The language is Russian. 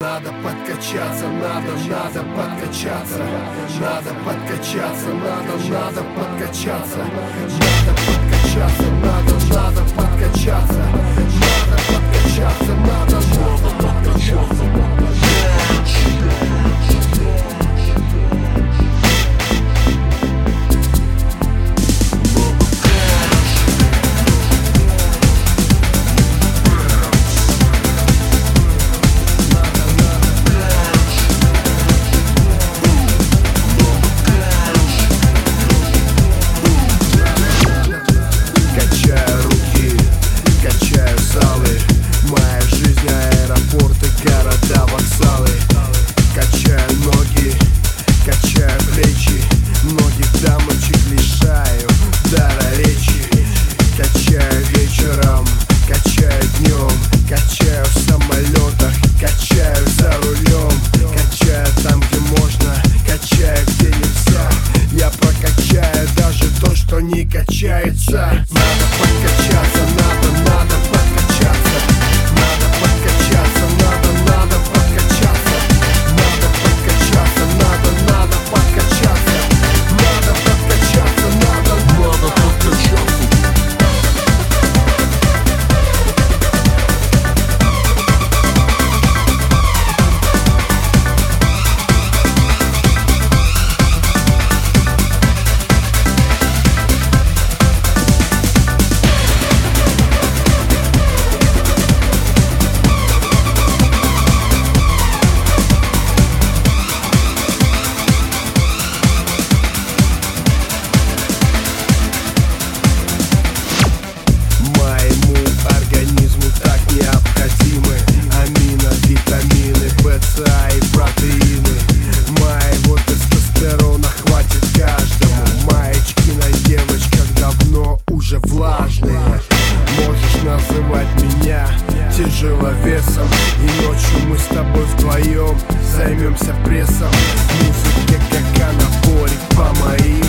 Надо подкачаться, надо, надо подкачаться. Надо подкачаться, надо, надо подкачаться. Надо подкачаться, надо, надо подкачаться. Надо подкачаться, надо, не качается. Надо подкачаться, надо, протеины. Моего тестостерона хватит каждому. Маечки на девочках давно уже влажные. Можешь называть меня тяжеловесом. И ночью мы с тобой вдвоем займемся прессом. Музыка как анаболик по моим